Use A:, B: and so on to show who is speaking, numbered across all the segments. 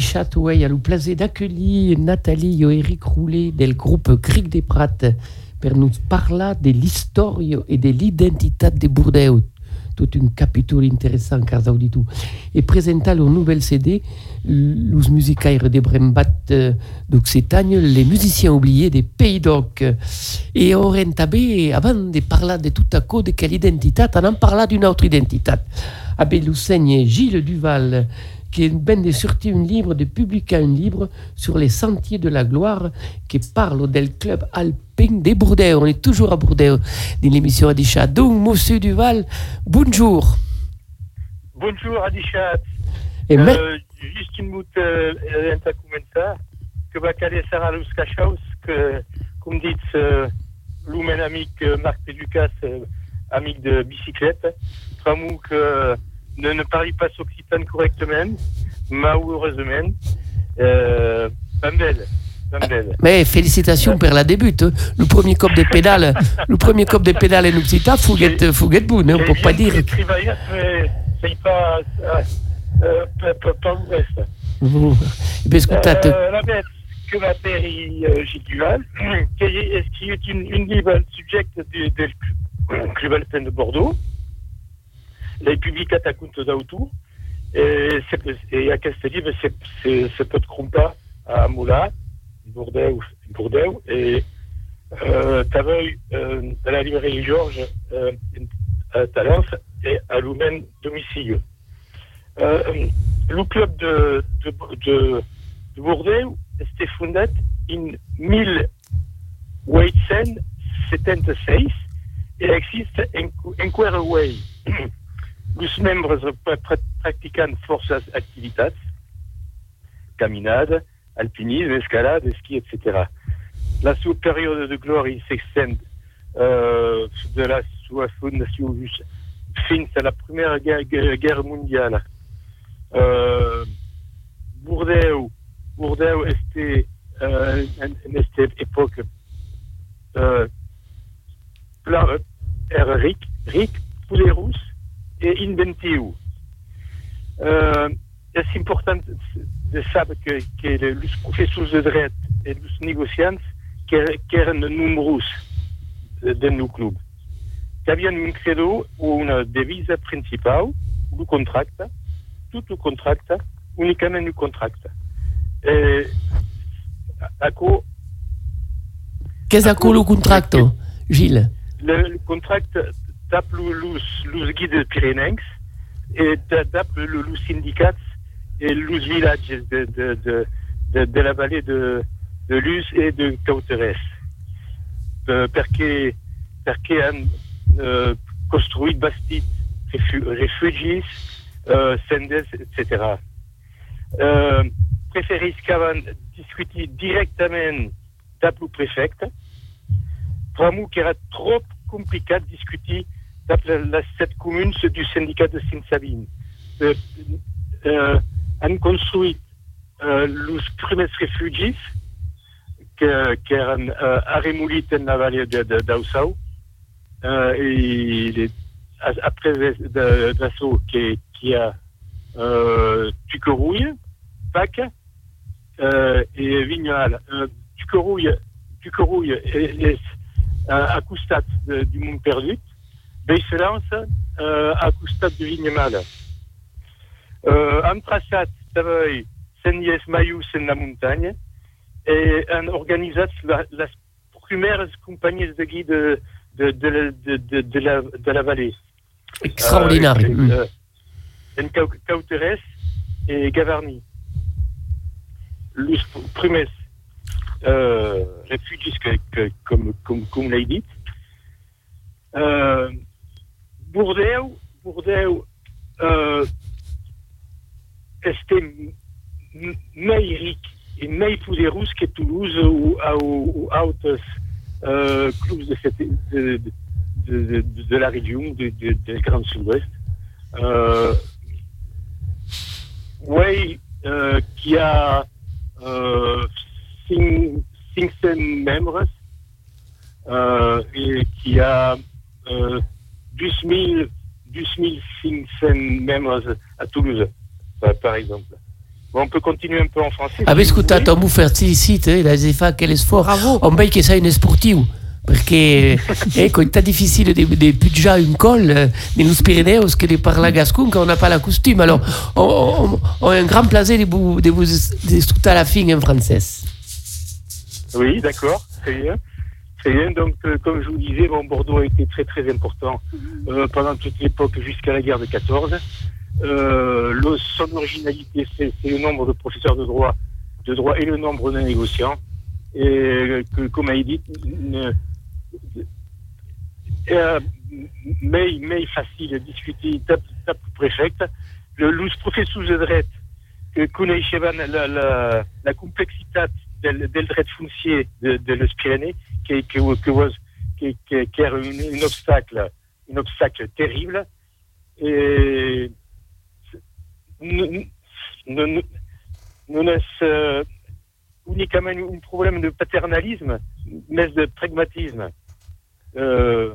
A: bien oui, a dichat, ouais, a le plaisir d'accueillir Nathalie et Eric Roulet del groupe Cric des Prates pour nous parler de l'histoire et de l'identité de Bordeaux. Tout un capitole intéressant, car du tout. Et présenter leur nouvelle CD, les musicaires de Brembat euh, d'Occitanie, les musiciens oubliés des Pays d'Oc. Et on tabé, avant de parler de tout à coup de quelle identité, on en parla d'une autre identité. Abbé Lousseigne Gilles Duval, qui est de sorti un livre, de publier un livre sur les sentiers de la gloire qui parle du club alpin des Bourdais. On est toujours à Bourdais dans l'émission Adichat. Donc, Monsieur Duval, bonjour.
B: Bonjour Adichat. Et euh, juste une moute euh, que va caler Sarah que, comme dit, euh, l'humain Marc Péducas, euh, amic de bicyclette, que ne, ne parle pas s'occitane correctement, malheureusement. Euh, ben belle.
A: Mais félicitations pour la débute. Hein. Le premier cop des pédales, le premier cop des pédales en Occitane, fouguette, fouguette boune, hein, on peut pas dire.
B: c'est pas, euh, pas, pas, pas l'ouest.
A: Vous,
B: euh, la bête que ma père euh, Gilles Duval, est-ce qu'il est une, une subject du, du Club Alpin de Bordeaux, les publics attaquent d'autour. Et, et à Castelli, c'est peut Krumpa à Moula, Bordeaux, Bordeaux et euh, Taveuil, euh, la librairie Georges, euh, à Talence et à Loumen domicile. Euh, le club de, de, de, de était fondé en 1876 et existe en Way. Los membres pratiquant forces activitats, caminade, alpinisme, escalade, ski, etc. La sous-période de gloire s'extend euh, de la sua fondation fin à la Première Guerre, mondiale. Euh, Bordeaux, Bordeaux était euh, en cette époque euh, ric, ric, rousse, et inventiu. Euh, c'est important de savoir que, que les professeurs de droit et les négociants eren nombreux dans nos clubs? Il y avait un credo ou une devise principale, le contrat, tout le contrat, uniquement le contrat. Et, à quoi?
A: Qu'est-ce que le contrat, Gilles?
B: Le, le contrat d'après les guides pyrénéens et d'après les syndicats et les villages de, la vallée de, Luz et de Cauteres. Euh, perché, perché han euh, construit bastit réfugiés, euh, sendes, etc. Euh, préféris qu'avant discuter directement d'après le préfet, vraiment qui era trop compliqué de discuter cette commune du syndicat de Sainte-Sabine. Euh, euh, han construit euh, les premiers réfugiés qui euh, arremoulit en la vallée d'Ausau. Euh, et après l'assaut qui, qui a euh, Tucorouille, Pac euh, et Vignal. Euh, Tucorouille, est, à, à Coustat du monde perdu. D'excellence euh, à costat de Vignemal. Euh, en traçat travail Sendies Mayus en la montagne et en organisat la, les premières compagnies de guide de, de, de, de, de, la, de la vallée.
A: Extraordinaire. Euh,
B: Cauteres et Gavarnie. Les premiers euh, réfugiés, que, que, comme, comme, comme l'a dit, euh, Bordeaux, Bordeaux euh, este mai ric et mai poderous que Toulouse ou, ou, autres euh, clubs de, cette, de, de, de, de, la région, de, de, de Grand Sud-Ouest. Euh, oui, euh, qui a euh, 500 membres euh, et qui a euh, 12 500 membres à Toulouse, par- exemple. Bon, on peut continuer un peu en français.
A: Ah,
B: si vous voulez.
A: un buffet sì, eh, la si fa che le sforzo.
C: Bravo.
A: Un bel che sei un sportivo. Perché ecco, è difficile di, di pigiare un col eh, nello Pirineos che di parla gascon quand on n'a pas la costume. Alors, on, on, on a un grand plaisir de vous, de vous discuter à la fin en français.
B: Oui, d'accord, très bien. Très bien. Donc, euh, comme je vous disais, bon, Bordeaux a été très très important euh, pendant toute l'époque jusqu'à la guerre de 14. Euh, le- son originalité, c'est le nombre de professeurs de droit, de droit et le nombre de négociants. Et euh, que, comme a dit, ne- euh, mais, mais facile discuter tap, tap préfect. Le lus professeur de droit que coneixevan la, la, la complexitat del, del dret foncier de, de Pyrénées, qui, qui, qui, qui, un, obstacle, un obstacle terrible. Et nous, nous, nous, laisse un problème de paternalisme, mais de pragmatisme. Euh,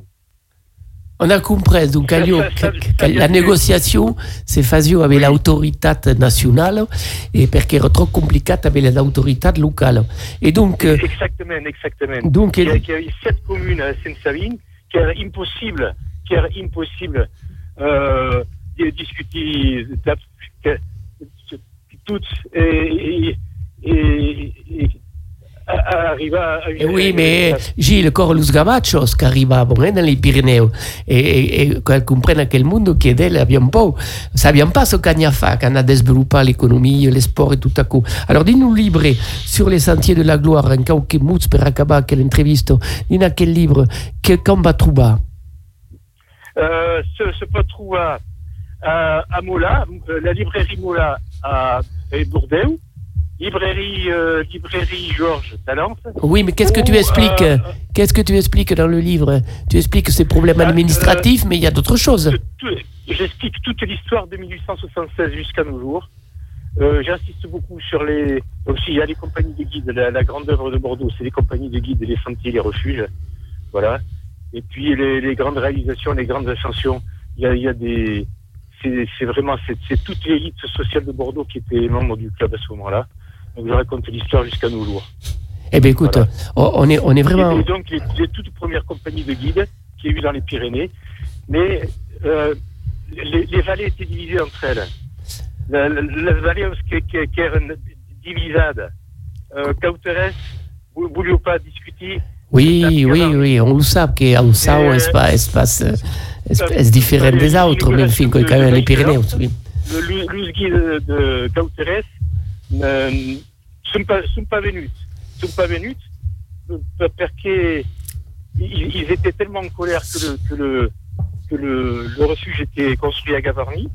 A: On a compris, donc,
B: ça,
A: la négociation se faisait avec l'autorité nationale et parce qu'era trop compliqué avec les autorités locales. Et donc, euh,
B: exactement, exactement.
A: donc
B: Il y, a, il y avait sept communes à Seine-Savine qui era impossible, qui era impossible euh, de discuter toutes et, et, et, à- à arriver à une
A: Eh oui, mais Gilles, encore los gabachos qui arrivavano eh, dans les Pyrénées et, et, et qu'elles comprennent que le monde chiedeva abbiamo pas, sabiamo pas ce qu'on a fait quand on a développé l'économie, les sports et tout à coup. Alors dis-nous libre sur les sentiers de la gloire, en quelques mots per acabar dis-nous quel livre, va trouver?
B: euh, se, se peut trouver à, à Mola, euh, la librairie Mola à Bordeaux, librairie, euh, librairie Georges Talente.
A: Oui, mais qu'est-ce que tu expliques
B: euh,
A: Qu'est-ce que tu expliques dans le livre Tu expliques ces problèmes
B: Euh,
A: administratifs, mais il y a d'autres choses.
B: J'explique toute l'histoire de 1876 jusqu'à nos jours. Euh, J'insiste beaucoup sur les. Aussi, il y a les compagnies de guides. La, la grande œuvre de Bordeaux, c'est les compagnies de guides, les sentiers, les refuges. Voilà. Et puis les, les grandes réalisations, les grandes ascensions. Il y a, il y a des. C'est vraiment. C'est toute l'élite sociale de Bordeaux qui était membre du club à ce moment-là. Donc je raconte l'histoire jusqu'à nos jours.
A: Eh bien, écoute,
B: Voilà.
A: on est, on est vraiment.
B: Et donc les, les toutes premières compagnies de guides qu'il y a eu dans les Pyrénées, mais euh, les, les vallées étaient divisées entre elles. La, la, la vallée qui, qui, qui era divisada, euh, Cauteres, vous ne vouliez pas discuter.
A: Oui, oui, oui, on le sait que
B: Euh,
A: est pas, est pas, est, est différent des
B: ça-
A: autres, mais enfin, quand même les Pyrénées.
B: Le lu- l'usgui de, de Cauteres ne sont pas, sont pas venus. Sont pas venus euh, parce qu'ils ils étaient tellement en colère que le, que le, que le, le refuge était construit à Gavarnie,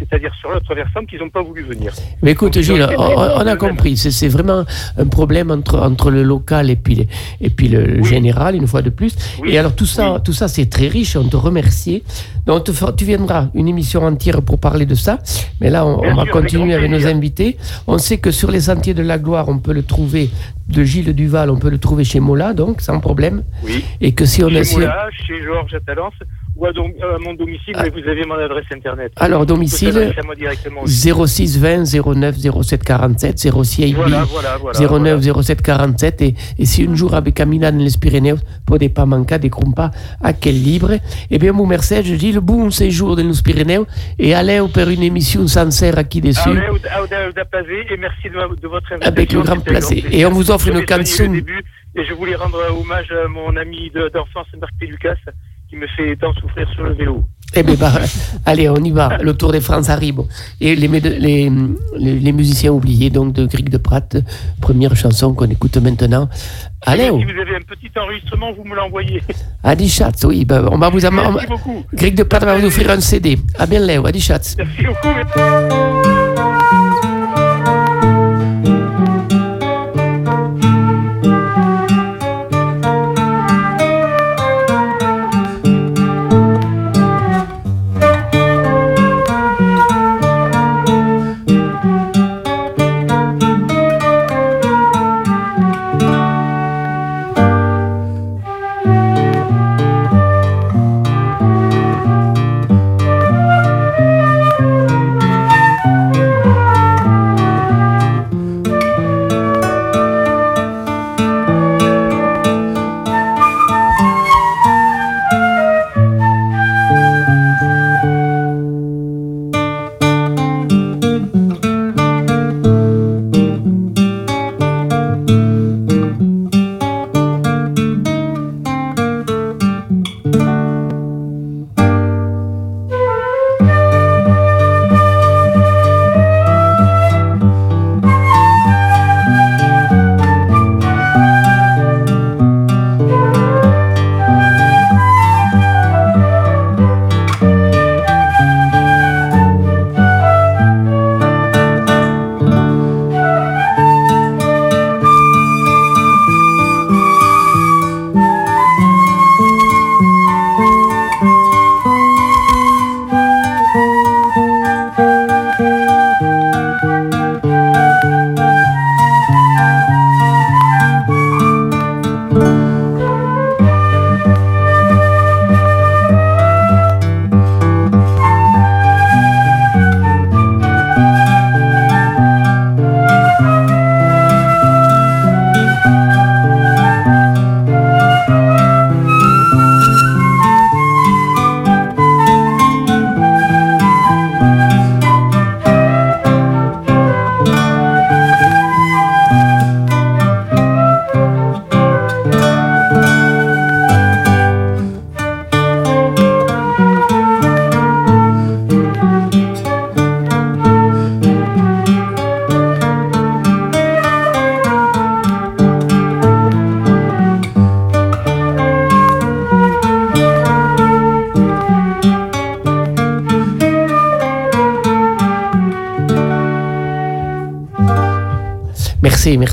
B: c'est-à-dire sur l'autre versant, qu'ils n'ont pas voulu venir.
A: Mais écoute,
B: Donc,
A: Gilles, on, on a compris. C'est vraiment un problème entre, entre le local et puis, le- et puis le
B: Oui.
A: général, une fois de plus.
B: Oui,
A: Et alors, tout ça,
B: oui.
A: tout ça c'est très riche. On te remercie. Donc, te tu viendras une émission entière pour parler de ça. Mais là, on, on va
B: sûr,
A: continuer avec nos invités. On sait que sur les sentiers de la gloire, on peut le trouver de Gilles Duval, on peut le trouver chez Mola, donc sans problème.
B: Oui.
A: Et que si on
B: Chez
A: est. si-
B: Moula, chez Georges à Talence, ou à, dom- à mon domicile,
A: Ah.
B: mais vous avez mon adresse internet.
A: Alors,
B: Vous
A: domicile,
B: s'adresser à moi directement aussi.
A: 06 20 09 07 47 06
B: Voilà, voilà, voilà.
A: 09 07 47 et, et si un jour avec Camina dans les Pyrénées potete pas manquer de crumpa à quel libre eh bien mon merci je dis le bon séjour dans les Pyrénées et allez pour une émission sincère aquí dessus
B: Allez, au- au- au Dapavé, et merci de, de votre invitation.
A: Avec le grand plaisir. Et on vous offre une canson.
B: début, et je voulais rendre hommage à mon ami de- d'enfance, Marc Pélucas, qui me fait tant souffrir sur le vélo.
A: eh bien bah, allez on y va le Tour de France arrive et les, musiciens oubliés donc de Grieg de Prat première chanson qu'on écoute maintenant allez
B: Et
A: oh,
B: Si vous avez un petit enregistrement, vous me l'envoyez.
A: Adi Schatz oui bah, on va vous
B: Merci beaucoup.
A: Grieg de Prat va vous offrir un CD à bien Léo Adi Schatz
B: Merci beaucoup.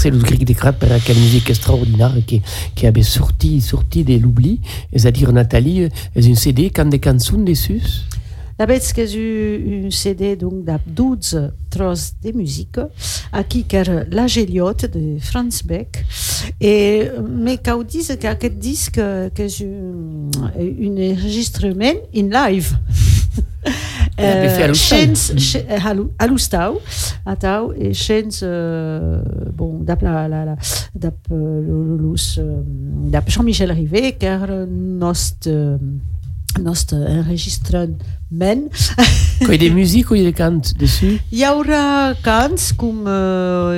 A: Merci, merci le Grieg Descrat pour la musique extraordinaire qui, qui avait sorti, sorti de l'oubli. C'est-à-dire, Nathalie, c'est une CD quand des chansons dessus
C: D'abord, que eu un CD donc de 12 tros de musique, aquí que era La Géliote de Franz Beck, et mais quand dit qu'aquest disque que és un, enregistrement in live?
A: Uh,
C: Chens, a l'Oustau, a Tau, et Chens, d'ap la, la, la, d'ap uh, l'us, d'ap Jean-Michel Rivet, car nost, uh, nost enregistrement.
A: Quand il y a des musiques ou il y a des cants dessus?
C: Il y aura cants comme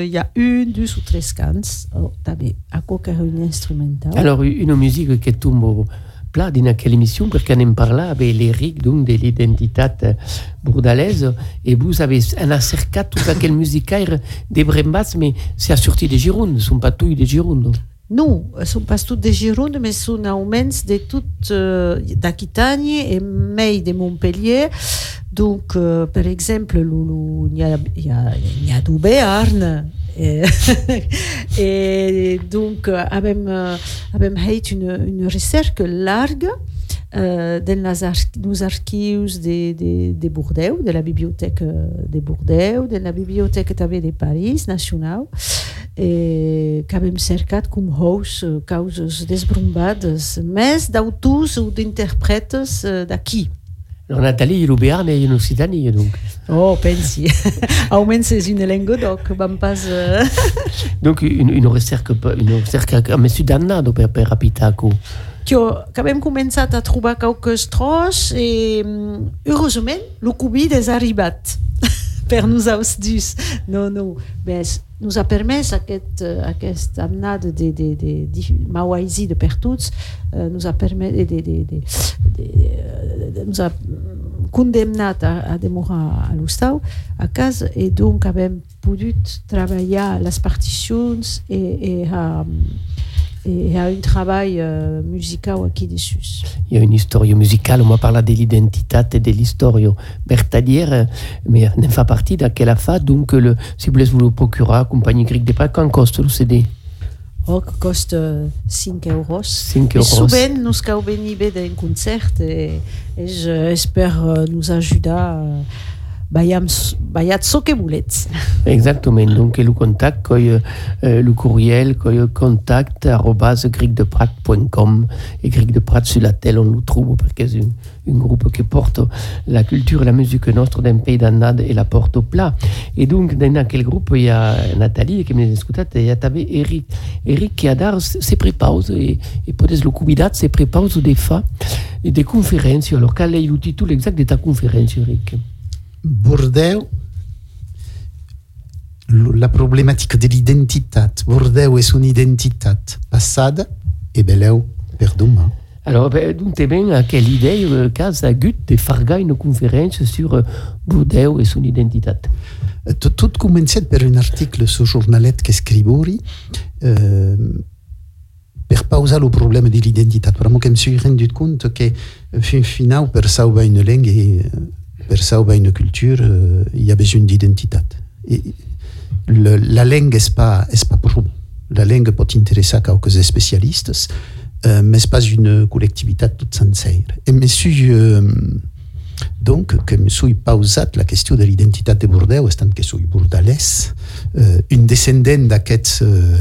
C: il y a une, deux ou trois cants. Oh, també, a qualque un instrumental?
A: Alors, une musique qui tombe plat dans quelle émission en parle avec l'Éric donc de l'identité bourdalaise et vous avez un acercat toute laquelle musique des brembas mais c'est assorti des Girondes ne sont pas tous des Girondes
C: Non, ne sont pas toutes des Girondes, mais sont auments de toutes euh, d'Aquitagne et mais de Montpellier. Donc, euh, par exemple, il y a, a, y a du Béarn. Et, et donc, avem, avem fait une, une recherche large euh, dans les archives de, de, de Bordeaux, de la bibliothèque de Bordeaux, de la bibliothèque de Paris, nacional, e que avem cercat com hous causes desbrombades, més d'autors ou d'interprètes d'aquí.
A: Il est et il Occitanie, donc.
C: Oh, pensi. Almenys c'est une langue donc, vam pas... Uh...
A: donc, une, recerca, une recerca per, per
C: començat a trobar qualques tros i, heureusament, el Covid és arribat per nosaltres. No, no. Bes, nous a permès aquest, aquest anat de, de, de, de mauaisi de per tots, nous a permès de, de, de, de, de, de, nous a condemnat a, a demorar a l'hostal a casa i donc avem pogut treballar les particions i, i a, et a un travail euh, musical aquí dessus.
A: Il y a une histoire musicale, on m'a parlé de l'identité et de l'histoire bertalière, mais ne fait partie de quelle fa, donc le, si vous voulez vous le procurer, compagnie grecque de pas, quand coste le CD
C: Oh, coste 5 euros.
A: 5 euros.
C: Souvent, nous avons béni d'un concert et, et j'espère nous aider Bayat que boulets.
A: Exactement. Donc, le contact, euh, le courriel, contact, arrobas, gricdeprat.com. Et Gric de Prat, sur on le trouve parce que c'est un, groupe qui porte la culture et la musique notre d'un pays d'annade et la porte au plat. Et donc, dans quel groupe, il y a Nathalie qui m'a écouté, il y a Eric. Eric qui adore ses prépauses et, et peut-être le cubidat, ses prépauses des fa et des conférences. Alors, quel est le titre exact de ta conférence, Eric?
D: Bordeaux, la problématique de l'identité. Bordeaux est une identité passée et Beleu per demain.
A: Alors, ben, donc, tu bien à quelle idée, euh, Casa Gut, de faire une conférence sur euh, Bordeaux et son identité
D: Tout, tout commençait par un article sur journalet que scrivori euh, per pauser le problème de l'identité. Vraiment, je me suis rendu compte que, fin final, per sauver une langue, per sauver une culture, euh, il y a besoin d'identité. La langue n'est pas, est pas pour La langue peut intéresser quelques spécialistes, euh, mais ce pas une collectivité toute entière. Et monsieur, euh, donc, que je suis pausé la question de l'identité de Bordeaux, étant que je suis bourdalais, euh, une descendante d'aquests... Euh,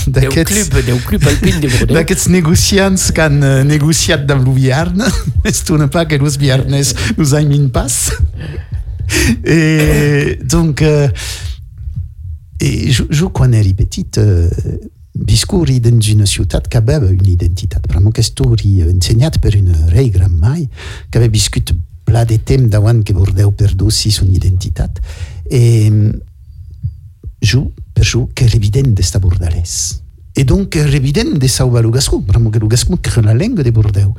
A: d'aquests club alpin de Bordeaux.
D: d'aquests négociants qui han negociat dans l'Uviarn, est pas que los viernes nous aim in pas. et donc, euh, et je, je quan eri petit, euh, viscuri dans une ciutat qui avait une identité. Vraiment, que story enseignat per une rei gran mai, qui avait viscut pla de temps davant que Bordeaux perdussi son identité. Et je, per je, que era evident d'esta bordalès. Et donc, era evident de le gascon, vraiment gascon que la langue de Bordeaux.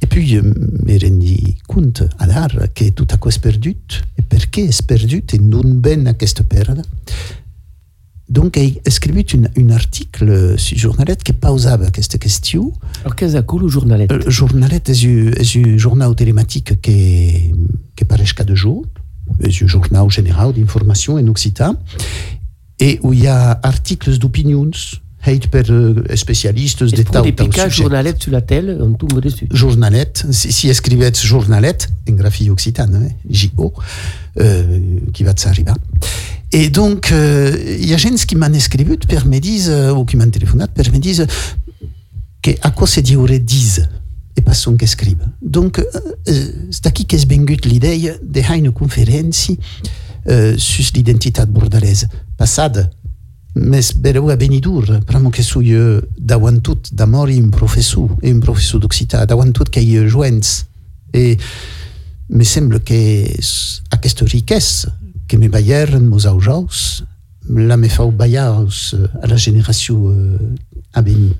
D: Et puis, me rendi compte à l'art que tout à quoi est perdu, et pourquoi est perdu, et non ben aquesta perda? Donc, j'ai écrit un, article sur Journalet qui pausava cette question.
A: Alors, qu'est-ce que le Journalet
D: Le Journalet est un journal télématique qui, qui paraît chaque deux jours. Un journal général d'information en occitan. et où il y a articles d'opinions faits par euh, spécialistes
A: Es
D: de tal tal sujet.
A: journalettes sur la telle, on tombe dessus.
D: Journalet, si, si escrivez journalet, en graphie occitane, hein, J-O, euh, qui va de s'arriver. Et donc, euh, il y a gens qui m'ont écrit per me disent, euh, ou qui m'ont téléphoné per me disent, que à quoi se dirait disent? Et pas son qu'escrivent. Donc, euh, euh, c'est aquí qu'est vengut l'idée de faire une conférence euh, sur l'identité bordelaise. Passade, mes bereu a Benidur, pramo que sui uh, davant tot d'amori un professor, e un professor d'occità, davant tot que hi joents. E me sembla que s- aquesta riquesa que me baieren mos aujaus, la me fau baiaus uh, a la generació uh, a venir.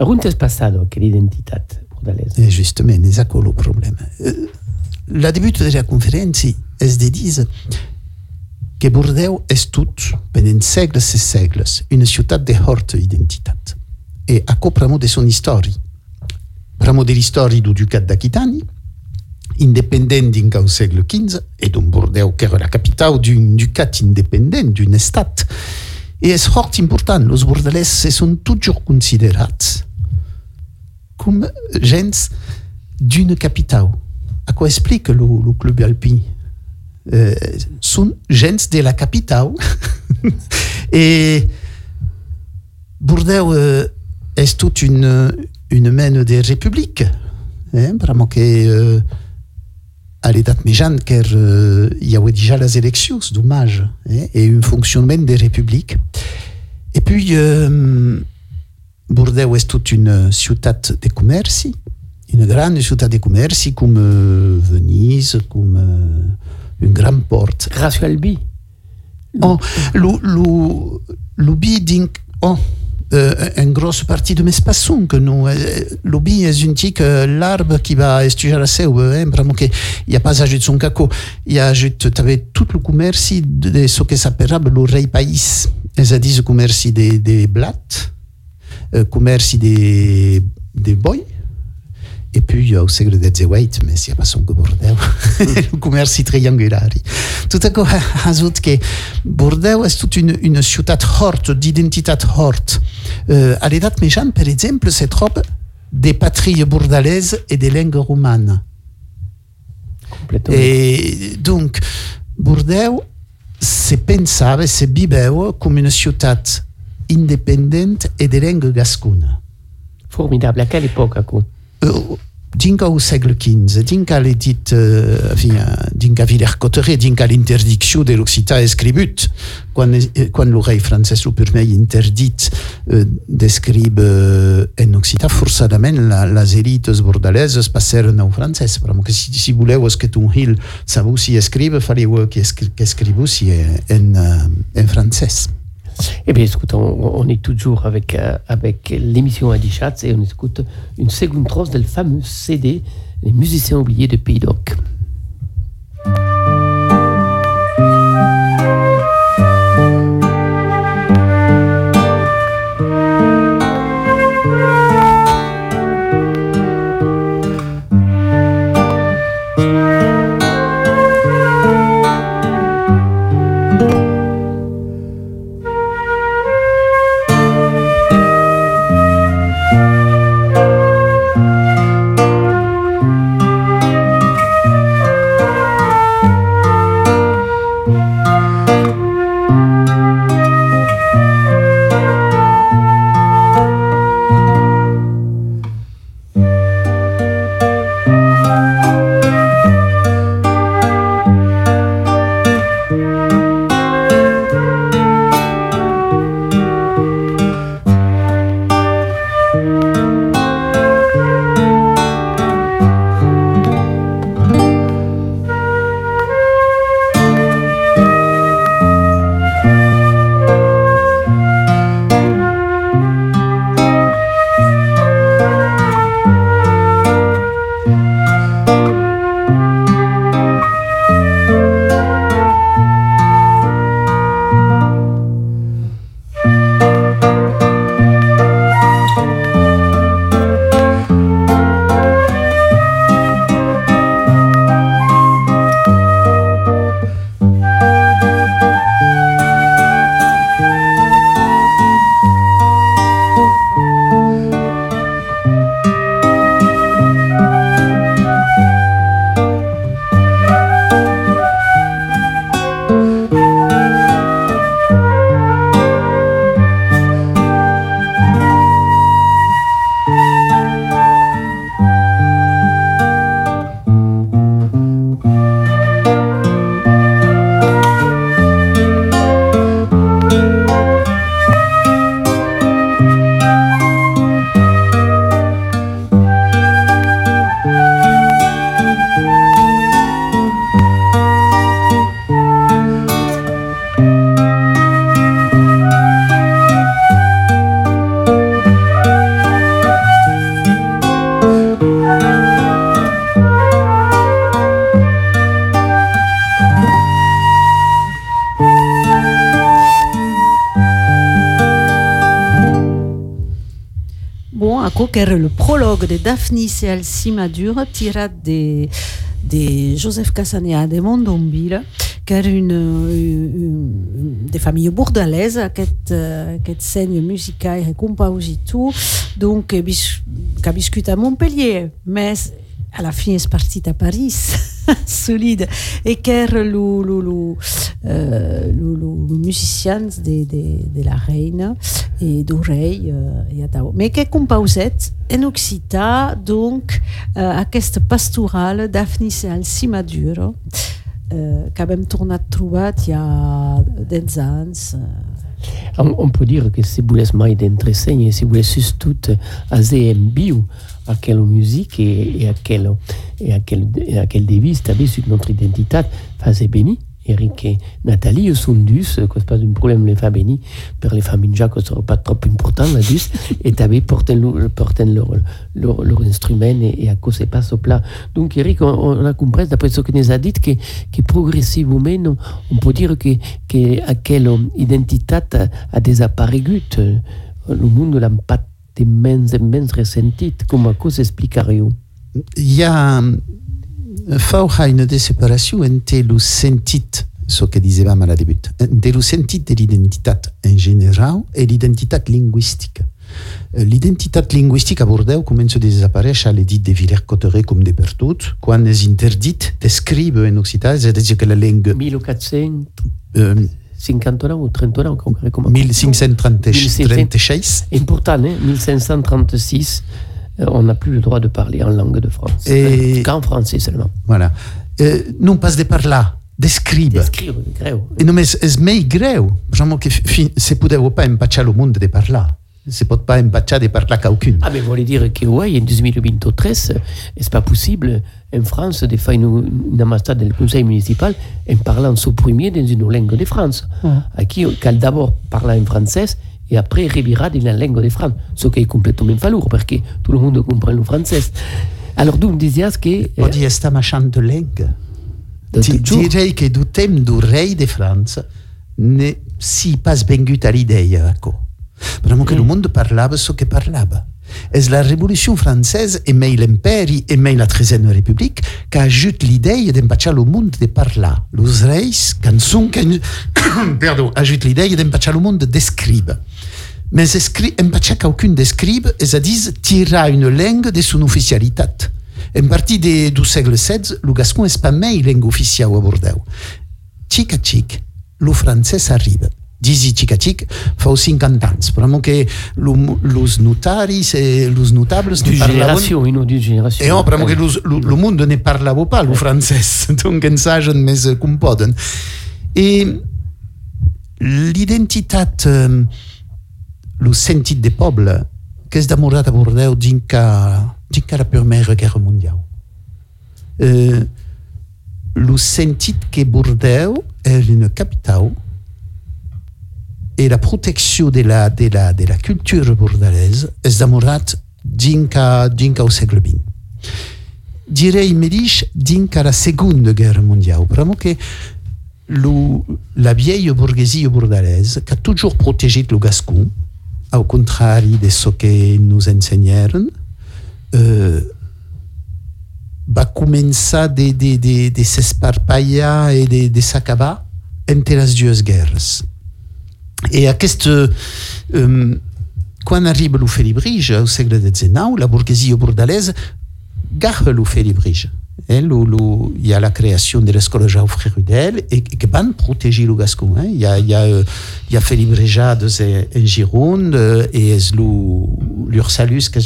A: Runt passado que l'identitat bordalesa.
D: E justament, és aquell el problema. Eh, La debut de la és de dir que Bordeaux és tot, pendent segles i segles, una ciutat de forta identitat. E aquò pramo de son història. Pramo de l'història du ducat d'Aquitani, independent din au segle XV, e d'un Bordeaux que era la capital d'un ducat independent, d'un estat. E és fort important, els bordelès se són toujours considerats com gens d'une capitale. À quoi explique le, club alpin? Euh, Sont gens de la capitale. Et Bordeaux euh, est toute une, une mène des républiques. Hein, vraiment que euh, à l'état méjane, car euh, il y avait déjà les élections, c'est dommage, hein, et un fonctionnement des républiques. Et puis, euh, Bordeaux est toute une ciutat de commerce, une grande ciutat de commerce comme euh, Venise, comme euh, une grande porte.
A: Grâce Albi.
D: Oh, bi oh, euh, une grosse partie de mes passons que nous, le bi est une tique l'arbre qui va estudier la seu, hein, il y a pas ajouté son caco, il y a ajouté, t'avais tout le commerce de, ce que s'appellera le rei pays, c'est-à-dire le commerce des, des blattes, commerce des, des bois, et puis au segle XVIII, mais s'il n'y a pas son Bordeaux, le commerce triangulaire. Tout à coup, ajoute que Bordeaux est toute une, une ciutat forte, d'identité forte. Euh, à l'état méjane, par exemple, se trouve des patries bordalaises et des langues romanes.
A: Complètement.
D: Et donc, Bordeaux se pensava, se viveu comme une ciutat indépendante et de langue gascone.
A: Formidable. À quelle époque, à
D: Euh, dinca au segle XV, dinca l'edit, euh, enfin, dinca Villers-Cotterêts, dinca l'interdiction de l'occitan escribut, quan, eh, quan le rei francès le primer interdit euh, d'escriure euh, en occitan, forçadament la, les élites bordaleses passeren au francès. Però que si, si és que un hil sabeu si escrive, fareu que, escri que escriveu si en, euh, en francès.
A: Eh bien, écoute, on, est toujours avec, euh, avec l'émission Adichat et on écoute une seconde trosse del fameux CD Les musiciens oubliés de Pays d'Oc.
C: Qui le prologue de Daphnis et Alcimadure, tiré de, de Joseph Casanea de Mondombile, qui est une, une, des familles bourdalaises, qui est, qui enseigne musique et compositure, donc qui a viscut à Montpellier, mais à la fin est parti à Paris, solide, et qui est le, le, le, euh, le, musicien de, de, la reine et d'oreille euh, et Atao. Mais qui composait en Occità, donc, euh, aquesta pastorale Daphnis et Alcimaduro, euh, qu'avem tornat trobat il y a 10 ans.
A: On, on peut dire que si vous voulez mai d'entresegner, si vous voulez tout à ZM à quelle musique et, et à quelle et à quelle et notre identité, faisait béni. Eric et Nathalie sont dus, que c'est pas un problème les femmes bénies, pour les familles déjà que ce sera pas trop important là dus, et t'avais porté leur, porté leur, leur, leur instrument et, et à cause c'est pas au plat. Donc Eric, on, on a compris d'après ce que nous a dit que, que progressivement, on, on peut dire que, que à quelle identité a, a disparu, le monde l'a pas immens, immens ressentit, com a cos explicariu.
D: Hi ha fa une separació entre lo sentit ce que dicevamo alla debut, entre lo sentit de l'identitat en general e l'identitat linguistica. L'identitat linguistica a Bordeaux comença a desaparèixer a l'edit de Villers-Cotterêts com de per tot, quan és interdit d'escriure en occità, és a dir que la llengua...
A: 1400...
D: Euh,
A: 50 ou 30 ans, com, com,
D: 1536.
A: Important, hein? 1536, euh, on n'a plus le droit de parler en langue de France.
D: Et...
A: Qu'en français seulement.
D: Voilà. Euh, non pas de parlar, d'escriure.
A: D'escriure, greu.
D: E només és més greu, vraiment que fi, se podeu pas empatxar el món de parlar. Se pot pas empatxar de parlar qualcun.
A: Ah, mais voulez dire que, ouais, en 2023, c'est pas possible en France de faire une, une ambassade du conseil municipal en parlant son premier dans une langue de France?
C: Mm.
A: Qui, qu'elle d'abord parle en français et après revira dans la langue de France. Ce qui est complètement falour parce que tout le monde comprend le français. Alors, tu me disais que.
D: Eh, Oggi sta marchando langue.
A: de toujours,
D: direi che du temps du rei de França ne si pas vengut a l'idea, ecco. Però che
A: Mm.
D: il mondo parlava so che parlava. És la Revolució Francesa e mai l'imperi e mai la Tresena República que ajut l'idea d'empatxar el món de parlar. Los reis, cançons que... Perdó, ajut l'idea d'empatxar el món d'escriure. Mais escri... empatxar qualcun d'escriure, és a dir, tirar una langue de son oficialitat. En partir de, du segle XVI, el gascon és pas mai langue oficial a Bordeaux. Xic a xic, lo francès arriba. Disi xic a xic, fa 50 anys, però que lo, los notaris e los notables parlaven...
A: génération, une d'une génération.
D: E oh, però que los, lo, lo monde ne parlava pas lo francès, donc en sagen eh, com poden. E l'identitat, eh, lo sentit de poble, que és demorat a Bordeaux dinca, dinca la Primera Guerra Mundial. Eh, lo sentit que Bordeaux és una capital et la protection de la, de la, de la culture bordelaise és demorat dinca, dinca au segle XX. Direi mateix dinca la Segunda Guerra Mundial, però que lo, la vieille bourgeoisie bordelaise qui a toujours protégé le gascon, au contrari de ce que nous enseignèrent, euh, va començar de, de, de, de s'esparpallar i de, de entre les dues guerres. I aquest, um, quan arriba l'Oferibrige, al segle XIX, la burguesia bordalesa agafa l'Oferibrige. Eh, lo, lo, hi ha la creació de l'escola Jaume Rudel i que van protegir el gascon. Eh? Hi ha, hi ha, eh, hi ha felibrejades eh, en Gironde i és l'Ursalus, eh,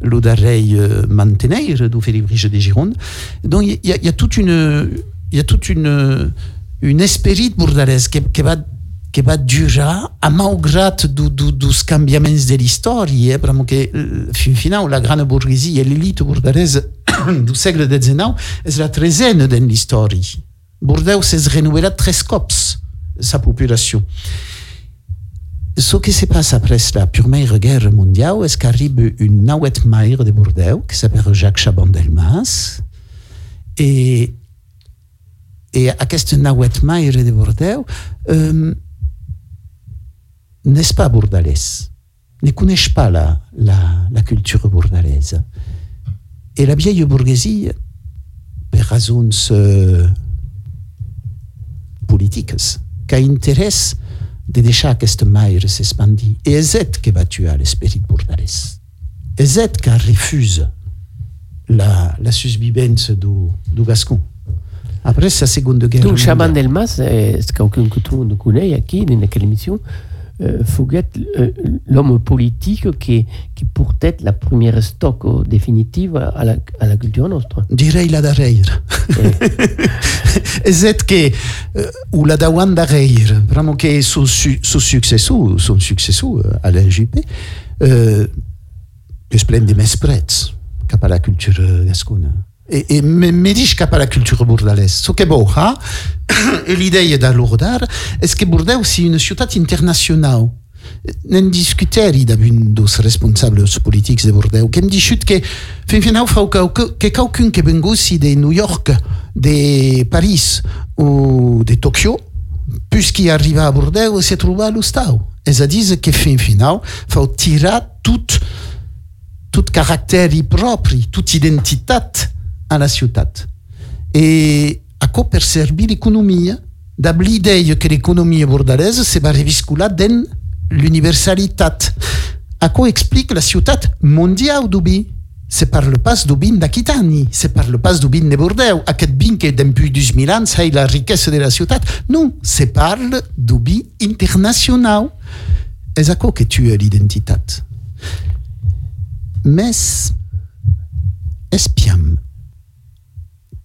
D: el darrer eh, mantener du felibrige de Gironde. Donc hi ha, hi ha toute une, hi ha toute une, une esperit bordalès que, que va que va durar a malgrat du, du, dos canviaments de l'història, eh? però que eh, fin la gran burguesia i l'elit bordalesa du segle XIX és la tresena de l'història. Bordeaux s'és renovelat tres cops sa populació. Ce que se passe après la Première Guerre mondiale és qu'arribe un nauet maire de Bordeaux qui s'appelle Jacques Chaban-Delmas et et aquest nauet maire de Bordeaux euh, n'est pas bordalès? ne connaissent pas la, la, la culture bordelaise. Et la vieille bourgeoisie, per raisons euh, politiques, qui intéresse de deixar aquest maire s'expandir. Et ell que va tuer l'esperit bordelès. És ell qui refuse la, la subvivència du, du Gascon. Après la Seconde Guerre
A: Donc, Chaman
D: mondiale.
A: Delmas, euh, c'est quelqu'un que tout le monde connaît ici, dans quelle émission, euh, Fouguet, euh, l'homme politique qui, qui porte être la première stock euh, définitive à la, à la culture nostra.
D: Direi la darrere. és ell que, ou la dawan darrere, vraiment que son, son successor, son successor, euh, Alain Juppé, euh, es plen de mesprets cap a la culture gascona. E, e me, me dic cap a la culture bordalès. So que bo, ha? e l'idea de l'ordar és que Bordeaux sia una ciutat internacional. N'hem discuteri d'algun dos responsables politics de Bordeaux, que hem dit que fin final fa que qualcun que vengossi de New York, de Paris ou de Tokyo, puisqu'il arriva a Bordeaux se troba a l'hostal. És a dir, que fin final fa tirar tot, tot caracteri propri, tot identitat a la ciutat. E acò per servir l'economia, dab l'idea que l'economia bordalesa se va reviscular den l'universalitat. Acò explica la ciutat mondial d'Ubi. Se parle pas d'Ubin d'Aquitani, se parle pas d'Ubin de Bordeaux, aquest vin que depuis 2000 ans c'est la riquesa de la ciutat. Non, se parle d'Ubi internacional. És acò que tua l'identitat. Mes espiam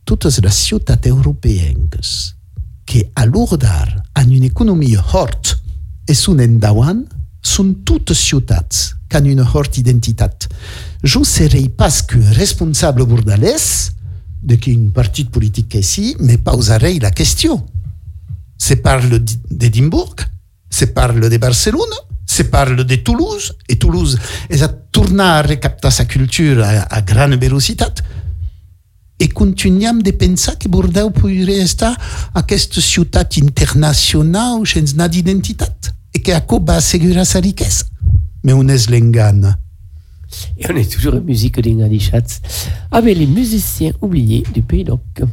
D: totes les ciutats européennes que a l'ordar han una economia hort e són endavant són totes ciutats que han una hort identitat. Jo serei pas que responsable bordalès de quin partit politic que sí, me pausarei la qüestió. Se parle d'Edimbourg, se parle de Barcelona, se parle de Toulouse, et Toulouse és a tornar a recaptar sa cultura a, a gran velocitat, e continuem de pensar que Bordeaux podria estar aquesta ciutat internacional sense d'identitat e que això va assegurar sa riquesa. Mais on és l'engana.
A: Et on est toujours en musique d'Ingadi Schatz avec les musiciens oubliés du Pays d'Oc.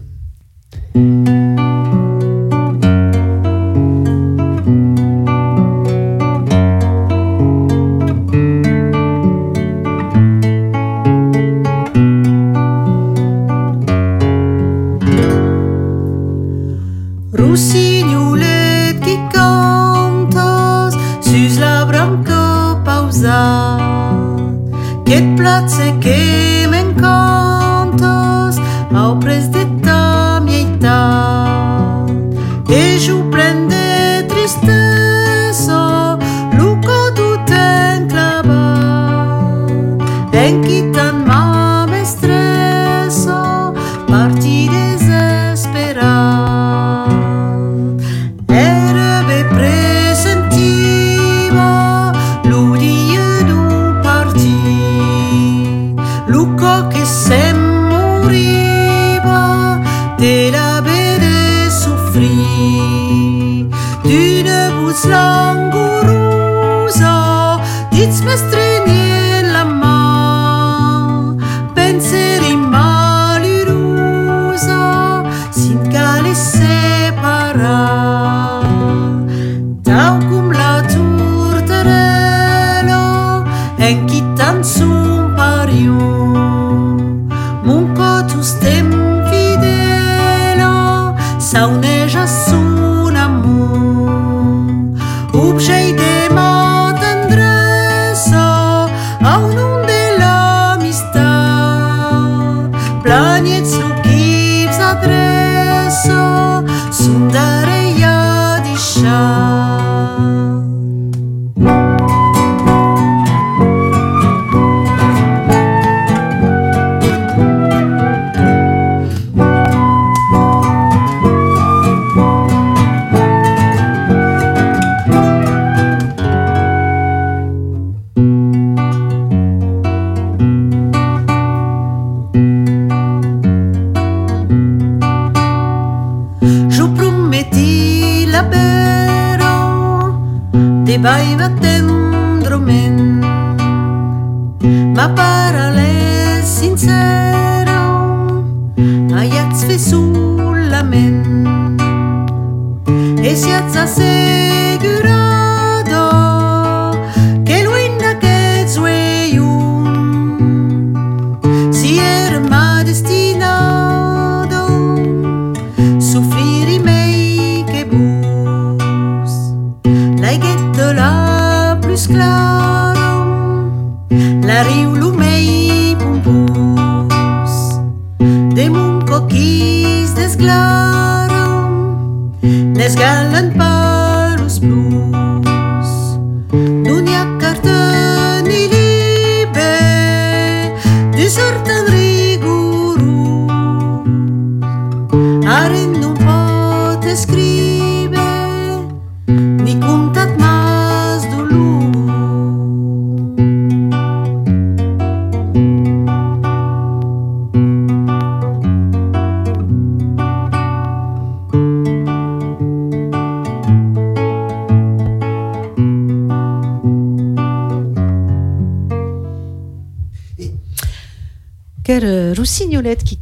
C: Que et platze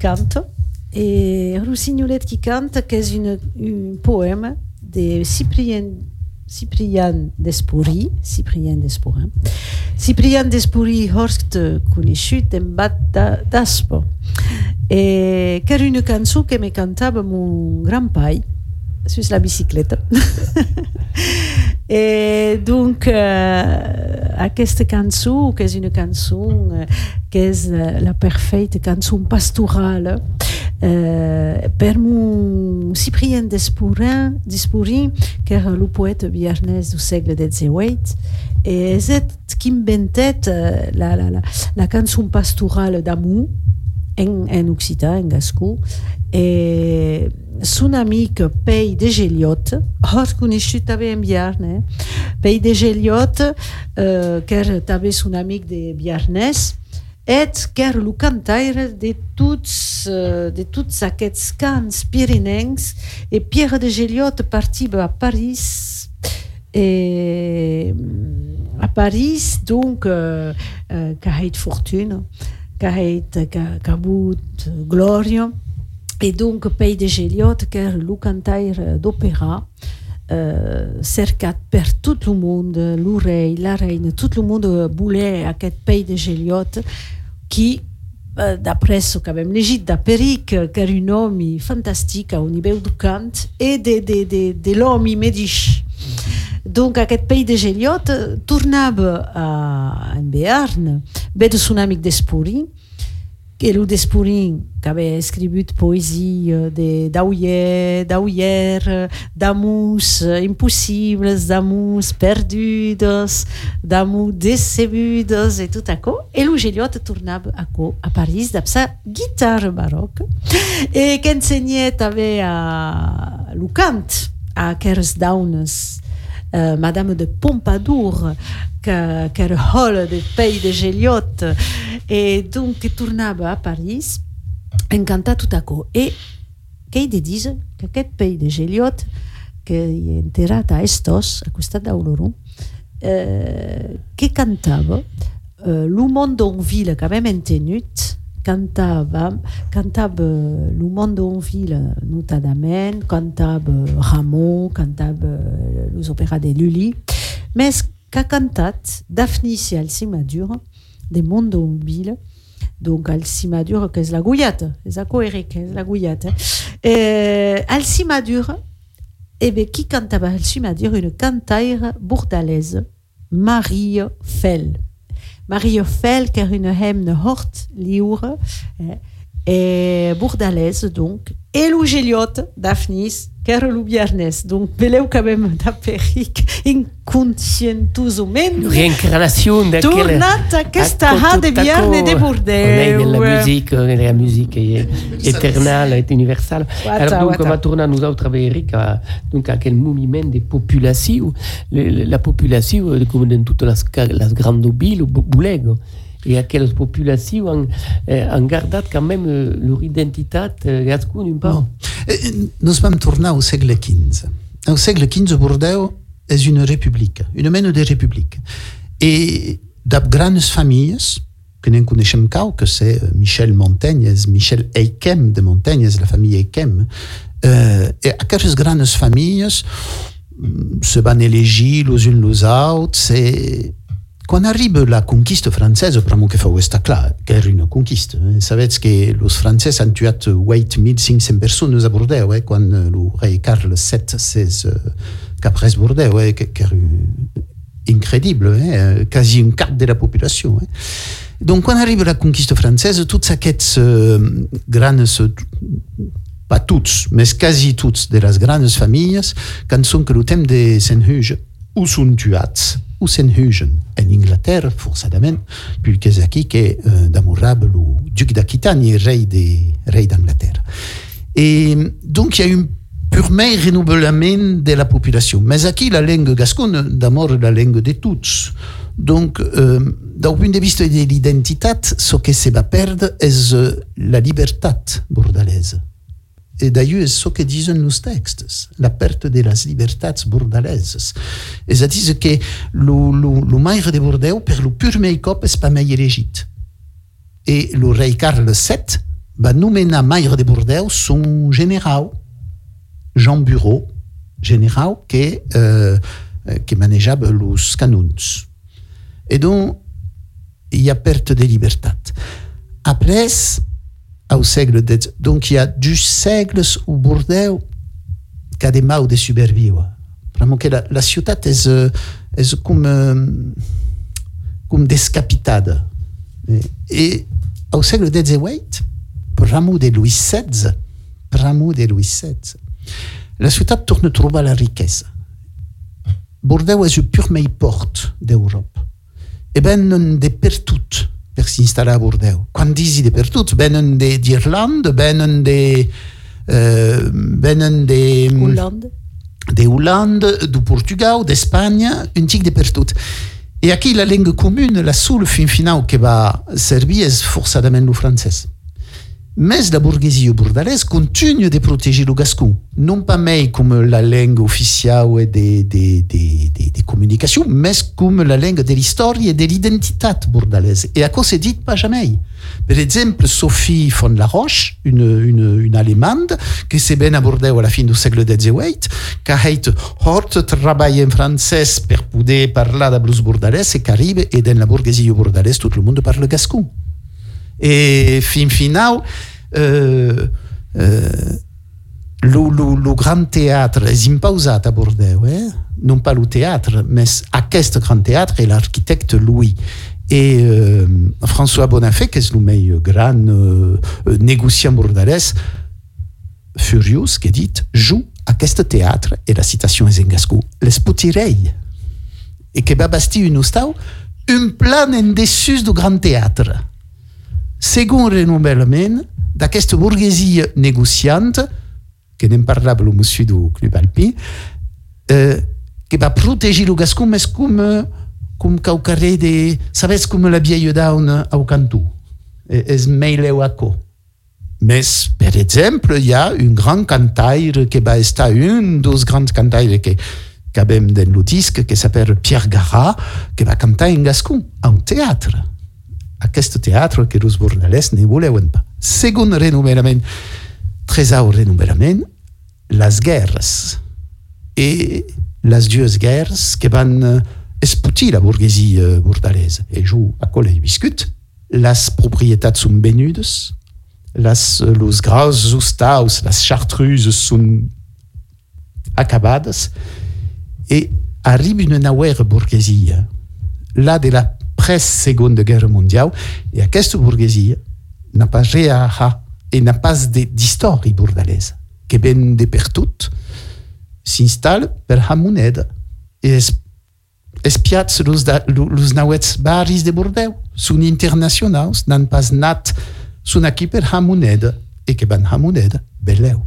C: cante. Et Rossignolette qui cante, qui est une, un poème de Cyprien, Cyprien Despoury. Cyprien Despourin. Cyprien Despoury, Horst conosciut en bat da- d'Aspo. Et qui est une chanson que me cantava mon grand-père sur la bicyclette. Et donc, euh, aquesta cançó, que és una cançó eh, que és eh, la perfecta cançó pastorale, eh, per mon Cyprien Despurin, Despurin, que era el poeta viarnès du segle XVIII, e és qui inventet eh, la, la, la, la cançó pastorale d'amour en, en occità, en gascó, e son amic Pei de Geliot, hor conegut també en Biarne, Pei de Geliot, eh, que era també son amic de Biarnès, et que era el cantaire de tots, eh, de tots aquests cants pirinencs, e Pierre de Geliot partiva a París, et à Paris, donc, euh, euh, qu'a qu'a qu'a, qu'a avut glòria, et donc Pays de Geliot, que era el cantaire d'opéra, euh, cercat per tot el món, el rei, la reina, tot el món voler aquest Pays de Geliot, qui, eh, d'après ce llegit de Peric, que era un home fantàstic a un nivell du cant, et de, de, de, de l'home medix. Donc aquest Pays de Geliot tornava a, en Bearn, ve de son amic d'Espuri, que lo d'Espurin, que havia escrit poesia de d'Auyer, d'Auyer, d'amors impossibles, d'amors perdudes, d'amors decebudes, et tout à coup. Et lo Geliot tornava a, co, a París amb sa guitarra baroque et que enseignait també a lo cant a aqueres daunes euh, Madame de Pompadour, que, que hall del pays de Geliot, et donc que tornava a París, encantat tot a co. Et de dir que aquest pays de Geliot, que hi ha enterrat a Estos, a costat d'Auloron, eh, que cantava eh, lo món d'Onville que havem entenut, cantava, cantava lo món d'Onville notadament, cantava Ramon, cantava los opéras de Lully, mais qu'a cantat Daphnis i Alcimadure de món d'Onville, donc Alcimadure, que és la és a Eric, la Guyata. Eh, Alcimadure, eh bien, qui cantava Alcimadure? Une cantaire bordalaise, Marie Fell. Qui est une hymne hort eh, et bordalaise, donc, et Lou Geliot, Daphnis, qui est le Biarnès. Donc, veleu quand même da Peric, inconscientosament,
A: Reincarnation d'aquella...
C: tornat a aquesta ha de Biarne de Bordeaux.
A: La musique, la musique est éternelle, est universelle.
C: Wata,
A: Alors donc,
C: wata.
A: on va tourner nous autres avec Eric à, donc, à quel mouvement des populations. Le- le- la population, euh, comme dans toutes les, les grandes villes, boulegues. Et à quelles populations ont, euh, ont gardé quand même euh, leur identité euh,
D: Nous vam tornar au segle XV. Au segle XV, Bordeaux és una república, una mena de república. I de grans famílies que nous connaissons que c'est Michel Montaigne, Michel Eikem de Montaigne, la famille Eikem. Et à quelques grandes familles, se van elegir los uns los autres, c'est quan arriba la conquista francesa, pramo que fau estar clar que era una conquista. Eh? Sabets que los francesos han tuat 8.500 persones a Bordeaux, eh? quan el rei Carles VII capres Bordeaux, eh? que era incredible, eh? quasi un quart de la populació. Eh? Donc, quan arriba la conquista francesa, tots aquests uh, grans pas tous, mais quasi toutes de les grandes familles, quand sont que le thème de Saint-Huge, ou sont tuats, ou Saint-Hugen, en Angleterre, forcément, puisque c'est qui est euh, d'amourable le duc d'Aquitaine, rei d'Angleterre. Et donc, il y a un purement renouvellement de la population. Mais ici, la langue gasconne, d'abord, la langue de tous. Donc, euh, d'un point de vue de l'identité, ce que se va perdre est euh, la liberté bordelaise. Et d'ailleurs, c'est ce que disent nos textes, la perte de las libertats bordalaises. Et ça dit que le, maire de Bordeaux, per le pur make-up, n'est pas mai élegit. Et le rei Carles VII va nommer maire de Bordeaux son général, Jean Bureau, général qui, euh, qui manageable les canons. Et donc, il y a perte de libertat. Après, au siècle XVIII. Donc il y a du siècle où Bordeaux a des maux de survivre. Vraiment que la, la ciutat est, est comme, comme descapitada. Et au siècle XVIII, pramo de Louis XVI, de Louis XVI, la ciutat tourne a trouver la richesse. Bordeaux est le pur port d'Europe. Et ben, de per tout per s'installer a Bordeaux. Quan disi de per tots, venen d'Irlanda, venen de... Uh, venen de...
C: Hollande.
D: De Hollande, du Portugal, d'Espanya, un tic de per tot. E aquí la langue comune, la seule fin final que va servir és forçadament el francès. Mais la bourgeoisie bordelaise continue de protéger le gascon. Non pas mais comme la langue officielle des, des, des, communications, mais comme la langue de l'histoire et de l'identité bordelaise. Et à quoi c'est dit pas jamais. Par exemple, Sophie von la Roche, une, une, Allemande, qui s'est bien Bordeaux à la fin du siècle XVIII, qui a été hort travail en français pour pouvoir parler de blues bordelais, et qui arrive, et dans la bourgeoisie bordelaise, tout le monde parle gascon. Et fin final, euh, euh, le, grand théâtre est imposat à Bordeaux, non pas le théâtre, mais aquest grand théâtre est l'architecte Louis. Et euh, François Bonafé, qui est le meilleur grand négociant bordelais, furieux, qui dit joue à aquest théâtre, et la citation est en les potireilles, et qui va bâtir une un plan dessus du grand théâtre. Second renouvellement d'aquesta bourgeoisie négociante, que n'en parlava le monsieur du Club Alpí, eh, que va protéger le gascon, mais comme, comme au carré de... Sabes com la vieille down au cantó? És meileu a co. Mais, per exemple, il y a un grand cantaire qui va estar un dos grands cantaires que acabem disque, qui s'appelle Pierre Garat, qui va cantar en gascon, en théâtre. Aquest théâtre que els bordelers ne voleuen pas. Segon renouvellement, tresau renouvellement, les guerres. Et les dues guerres que van esputir la bourgeoisie bordelaise. Et jo a col·le biscut, les proprietats són venudes, les, los graus hostaus, les chartruses són acabades, et arriba una nova bourgeoisie, la de la pré-seconde guerre mondiale, et aquesta bourgeoisie n'a pas réaha et n'a pas d'histoire bordelaise, que ben de per tout s'installe per ha moneda et es, espiats los, da, los nauets baris de Bordeaux, són internacionals, n'han pas nat, són aquí per ha moneda, et que ben ha moneda, beleu.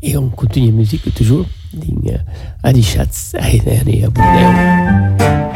A: Et on continue la musique toujours, din Adichatz, a à Bordeaux.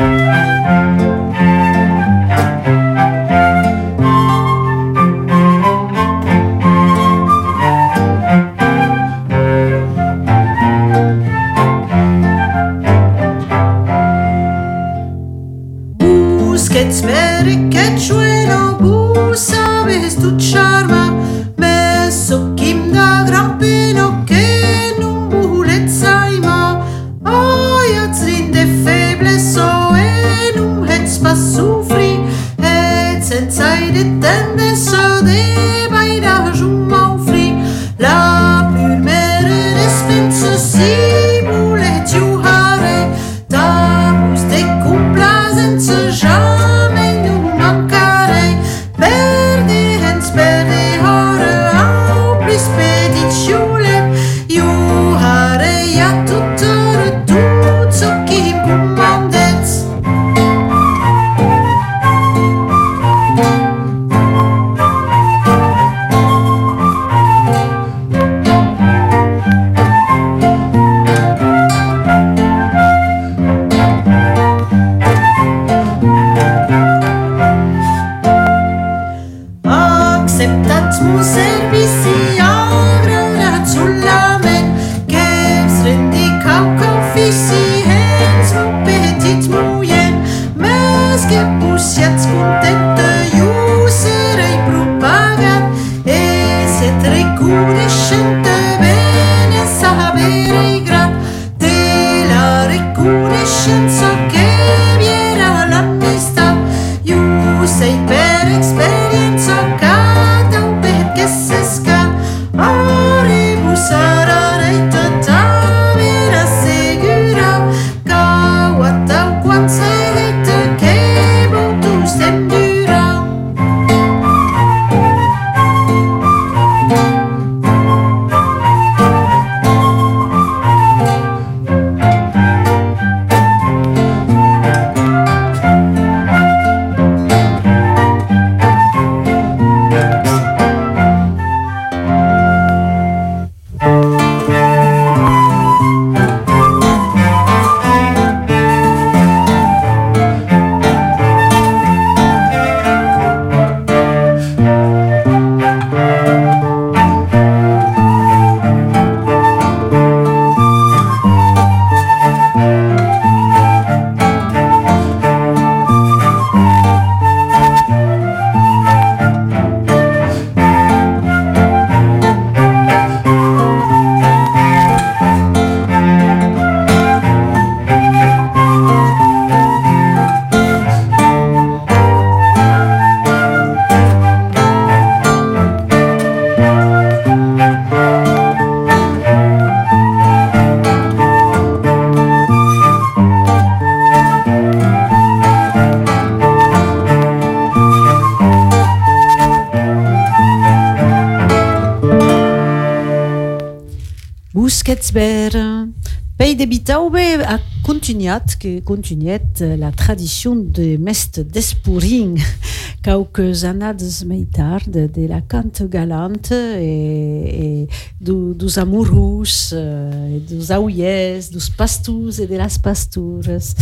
C: Continuat, que continuat eh, la tradition de mest d'espouring quelques années més tard de la cante galante et, et du, dos amourous, eh, dos auiers, dos pastors et de las pastures.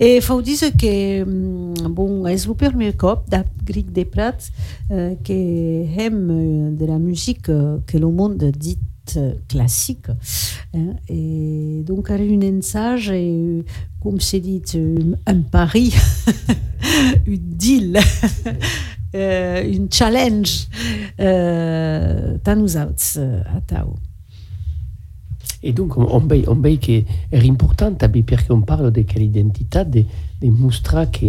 C: Et faut dire que, mm, bon, és el primer cop de Gric de Prat eh, que hem eh, de la musique eh, que le monde dit euh, classique. hein. Et donc, elle a une ensage et, euh, comme c'est dit, euh, un pari, une deal, euh, une challenge. Euh, nous euh, à Tao.
A: Et donc, on, veut, on veut que est important també perché on parle de quelle identité, de, de mostrar que,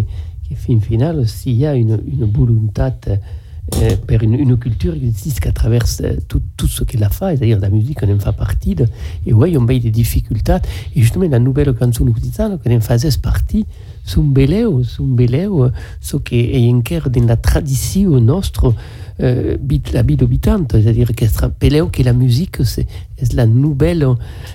A: que fin final, s'il y a une, une volonté une, une culture qui existe qu'à travers euh, tout, tout ce qu'elle a fait, c'est-à-dire la musique, on en fait partie, de, et ouais, on veut des difficultés, et justement, la nouvelle chanson occitane, qu'on en faisait partie, beleu, son beleu, ce qui est encore dans la tradition nostre, euh, la vie habitante, c'est-à-dire que se rappeleu que la musique c'est la nouvelle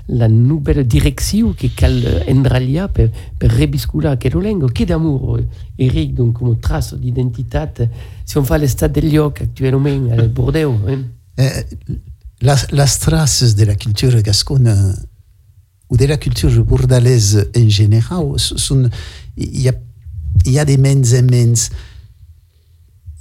A: la nouvelle direction que cal endralia per, per rebiscular aquello lengo che d'amour Eric donc comme trace d'identité si on fait l'état del lloc actuellement à Bordeaux hein.
D: Las traces de la culture gasconne ou de la culture bordalaise en général sont il y a il y a des et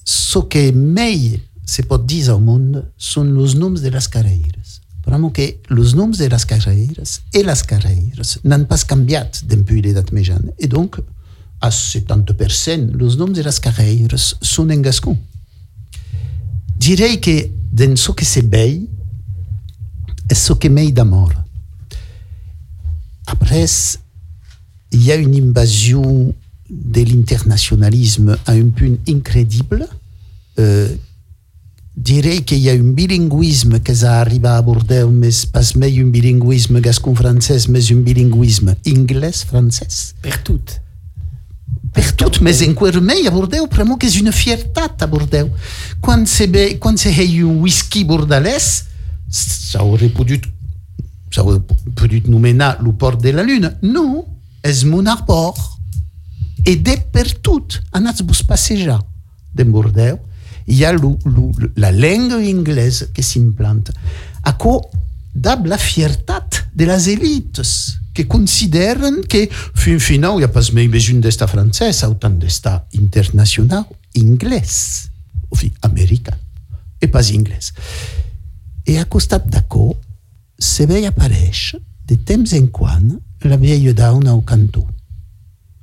D: ce que mai se pot dir au monde són els noms de les carreres. Vraiment que els noms de les carreres et les carreres n'han pas canviat depuis l'edat mitjana. Et donc, à 70%, els noms de les carreres són en gascon. Direi que dans ce que c'est vell, est ce que m'est d'amour. Après, il y a une invasion de l'internationalisme à un point incroyable. Euh, dirais qu'il y a un bilinguisme qui arrive à Bordeaux, mais pas mais un bilinguisme gascon-français, mais un bilinguisme anglais-français.
A: per tout
D: Per tot, mais encara més a Bordeaux, vraiment que és una fiertat a Bordeaux. Quan se, ve, quan se hay un whisky bordalès, ça aurait pu, ça aurait pu nomenar le port de la Lune. Non, és mon arbor. Et de per tot, anats-vos passejar de Bordeaux, ha lo, lo, la llengua anglaise que s'implanta. Aquò dab la fiertat de les élites que consideren que fin final hi ha pas mai besoin d'estar francès, autant d'estar internacional, anglès, o fi, americà, e pas anglès. E a costat d'aquò, se veia apareix de temps en quan la vieille dauna au cantó.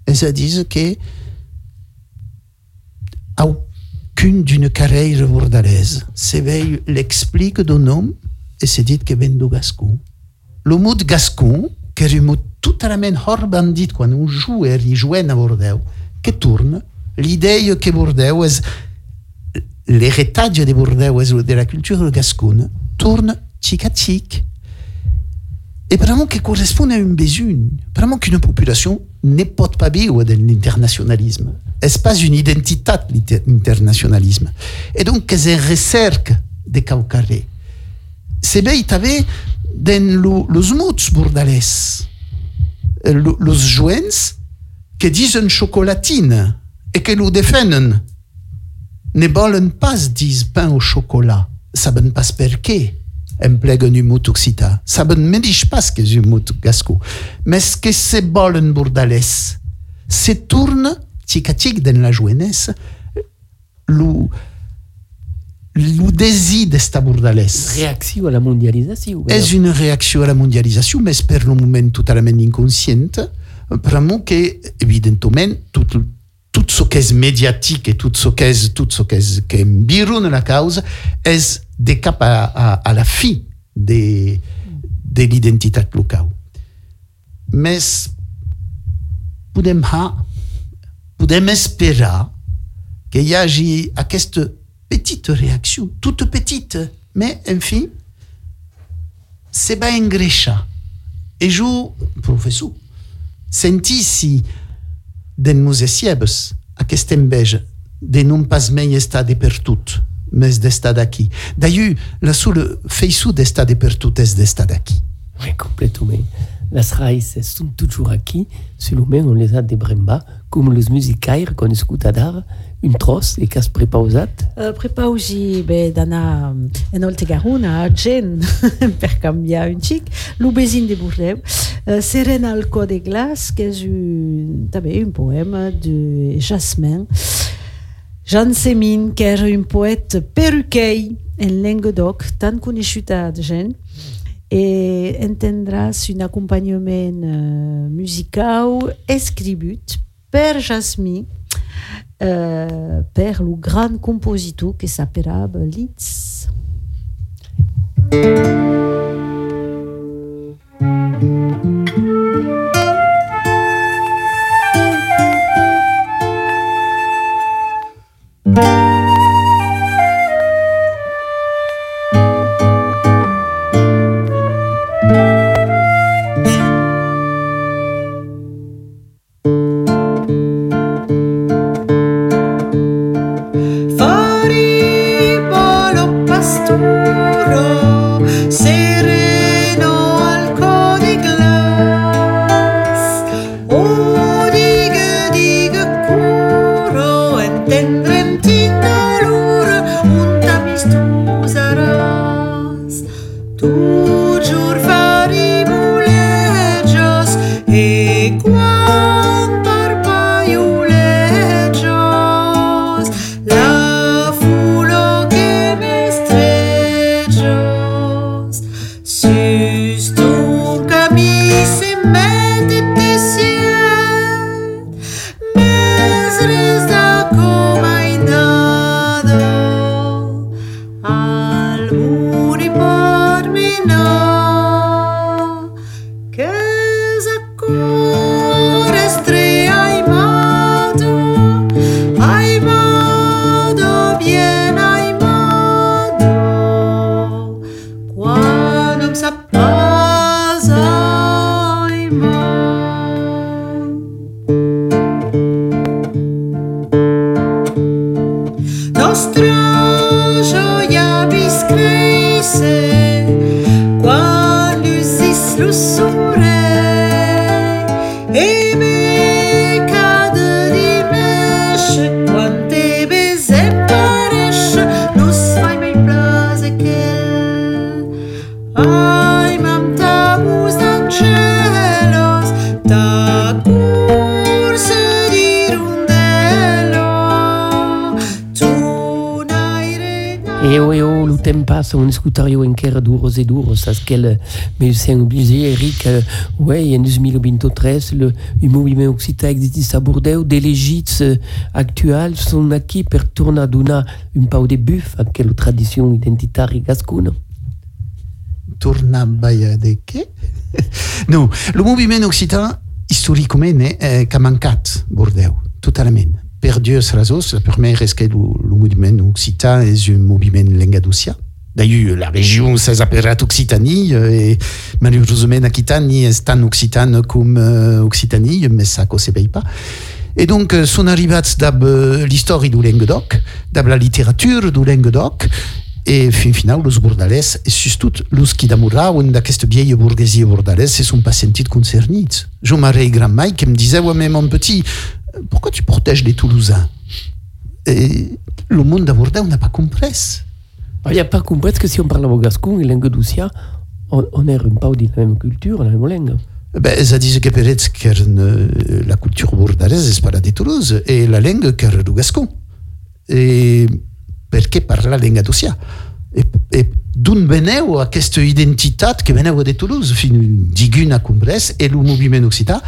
D: És a dir que au qu'une d'une carrière bordalaise. S'éveille l'explique d'un homme et c'est dit que vient du gascon. Le mot de gascon, que est un mot tout à la main hors bandit quand on joue et rejoue à Bordeaux, que tourne l'idée que Bordeaux est l'héritage de Bordeaux et de la culture gasconne tourne tic à tic et vraiment qui correspond à une besoin. Vraiment qu'une population ne peut pas vivre de l'internationalisme. Ce n'est pas une identité, l'internationalisme? Et donc, c'est recherche de caucaré. C'est bien, il avait dans les mots bordalais, les qui disent chocolatine et que nous défendent ne veulent pas dire pain au chocolat. Ça ne pas pourquoi emplega un mot occità. Saben me dis pas que mot gasco. Mais ce que c'est volen bordalès, se tourne tic à tic dans la jeunesse, le, le désir d'esta bordalès.
A: Réaction à la mondialisation.
D: Est une réaction à la mondialisation, mais per le moment totalement inconsciente, vraiment que, évidemment, tout, tout ce qui est médiatique et tout ce qui est, tout ce qui est, qui est la cause, est des cap à, à, à la fin de, de l'identité locale. Mais podem, ha, podem esperar qu'il y ait cette petite réaction, toute petite, mais enfin, c'est pas engreixa. Et je, professeur, senti si den meus siebes aquest enveja de non pas mai estar de per tot, mais d'estar d'aquí. D'ailleurs, la seule feiçu d'estar de per tot és d'estar d'aquí.
A: Oui, complètement. Les raïces sont toujours acquis, seulement on les a de bremba, comme les musicaires qu'on écoute d'art, une trosse et qu'as prepausat?
E: Uh, prepausi be d'anar en Oltegaruna a Argent per canviar un xic, l'Obesin de Bordeaux, uh, Serena al de glace, que és un, poema de Jasmin, Jean Semin, que era un poète perruquei en Languedoc, tan conegut a Argent, et entendràs un accompagnement uh, musical escribut per Jasmin, euh, per le grand compositor que s'appelava Litz.
C: Música
A: passa un escutario encara duros e duros, as quel médecin obligé, Eric, euh, ouais, en 2023, le, le mouvement occitan existe à Bordeaux, des légits euh, actuels sont acquis per tornar a donar un pau de buf a quelle tradition identitaire gascona.
D: tornar baia de què? no, el moviment occitan històricament eh, que ha mancat Bordeaux, totalment. Per dues raisons. La que el, el moviment occitan és un moviment lengadossià. D'ailleurs, la région appelée Occitanie et malheureusement Aquitanie est tant occitane comme euh, Occitanie, mais ça ne se paye pas. Et donc, euh, sont arrivés dab euh, l'histoire du Languedoc, dab la littérature du Languedoc, et fin final, los bordalès, et surtout los qui d'amourauen d'aquesta vieille bourgesia bordalès, se sont pas sentis concernits. Jo m'arrête grand mai qui me disait, ouais, mais mon petit, pourquoi tu protèges les Toulousains? Et le monde de Bordeaux n'a pas compris.
A: Il n'y a pas compris que si on parle au gascon et languedocien, on, on est un peu de la même culture, la même langue.
D: Ben, ça disait que peut-être que euh, la culture bordalaise est pas la de Toulouse, et la langue que du gascon. Et perché parla la langue d'Ossia. Et, et d'on veneu aquesta identitat que veneu de Toulouse, fin diguna compres, et le occitan,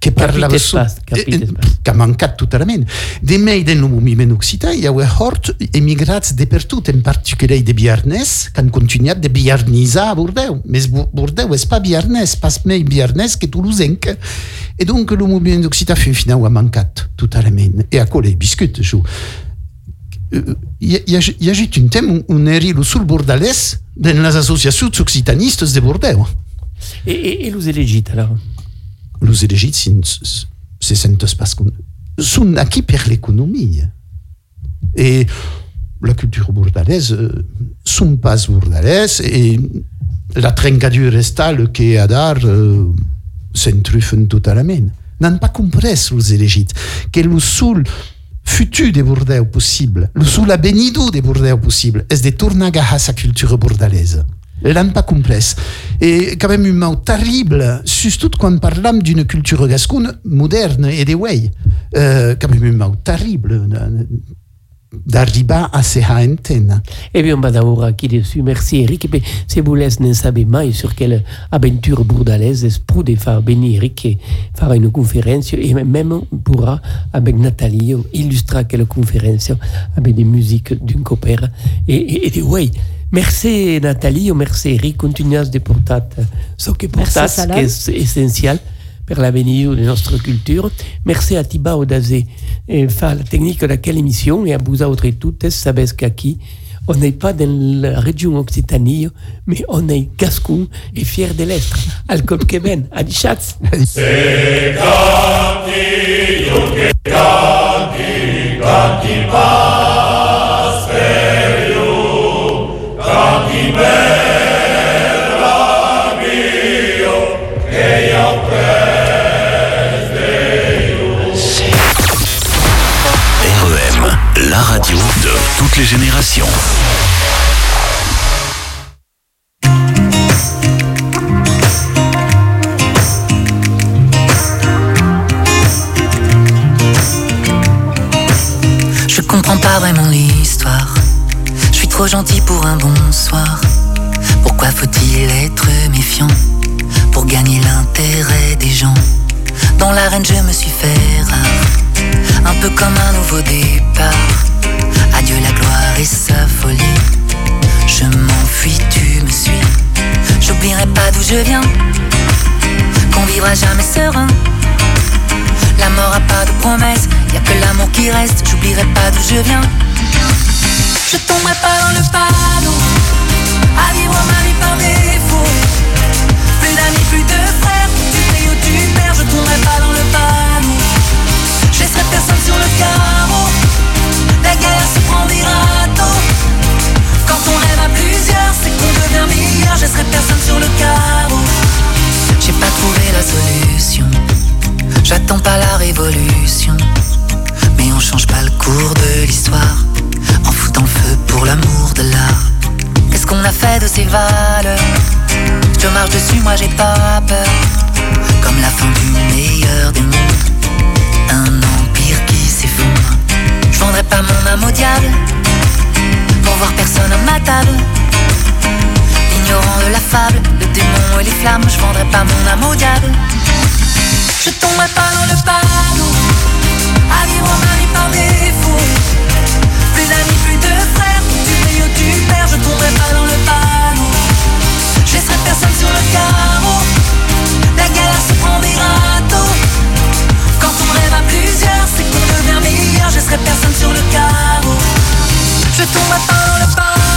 D: que parlava su-
A: pas, capite
D: eh, eh,
A: pas.
D: que ha mancat totalment. De mei del moviment occitan hi ha hort emigrats de per tot, en particular de Biarnès, que han continuat de biarnisar a Bordeaux. Mais Bo- Bordeaux és pas Biarnès, pas mei Biarnès que Toulousenc. Et donc le moviment occitan fin final ha mancat totalment. E a biscut, jo. Euh, hi ha, hagut un temps on era lo sul bordalès de les associacions occitanistes de Bordeaux.
A: Et, et, et élégits, alors?
D: Los elegits. Són aquí per l'economia. Et la culture bordalaise euh, sont pas bordalaises et la trencadure estale que a dar euh, s'entrufen totalment. N'han pas compres los elegits que lo sul futur de Bordeaux possible, lo sul avenido de Bordeaux possible, és de tornar a agafar sa culture bordalaise. L'han pas compres. Et quand même un mot terrible, surtout quand parlam d'une culture gascone moderne et de way. Euh, quand même un mot terrible euh, d'arribar à se entendre.
A: Eh bien, on va d'abord aquí dessus. Merci, Eric. Et puis, si vous laissez ne savez mai sur quelle aventure bourdalaise pour de faire venir Eric et faire une conférence et même pourra, avec Nathalie, illustrer quelle conférence avec des musiques d'une copère et, et, et de way. Merci Nathalie, merci Eric, continuez de porter ce que qui est essentiel pour l'avenir de notre culture. Merci à Tiba Odazé et faire la technique de laquelle émission et à vous autres toutes, savez qu'ici, on n'est pas dans la région Occitanie, mais on est gascon et fier de l'être. Alcool Keben, à Dichatz.
F: Toutes les générations.
G: Je comprends pas vraiment l'histoire. Je suis trop gentil pour un bonsoir. Pourquoi faut-il être méfiant pour gagner l'intérêt des gens? Dans l'arène, je me suis fait rare, un peu comme un nouveau départ. Adieu la gloire et sa folie. Je m'enfuis, tu me suis. J'oublierai pas d'où je viens, qu'on vivra jamais serein. La mort a pas de promesse, y a que l'amour qui reste, j'oublierai pas d'où je viens. Je tomberai pas dans le panneau, à vivre ma vie par défaut. Plus d'amis, plus de frères, tu payes ou tu perds, je tomberai pas dans le panneau. Je laisserai personne sur le carreau, la guerre se prend des râteaux. Quand on rêve à plusieurs, c'est qu'on devient meilleur, je laisserai personne sur le carreau. J'ai pas trouvé la solution. J'attends pas la révolution, mais on change pas le cours de l'histoire en foutant le feu pour l'amour de l'art. Qu'est-ce qu'on a fait de ces valeurs? Je marche dessus, moi j'ai pas peur. Comme la fin du meilleur des mondes, un empire je vendrais pas mon âme au diable pour voir personne à ma table. Ignorant de la fable, le démon et les flammes, je vendrais pas mon âme au diable. Je tomberai pas dans le panneau, à vivre en mari par défaut. Plus d'amis, plus de frères, du meilleur du père, je tomberai pas dans le panneau. Je laisserai personne sur le cœur. je serai personne sur le carreau. Je tombe à temps le pas.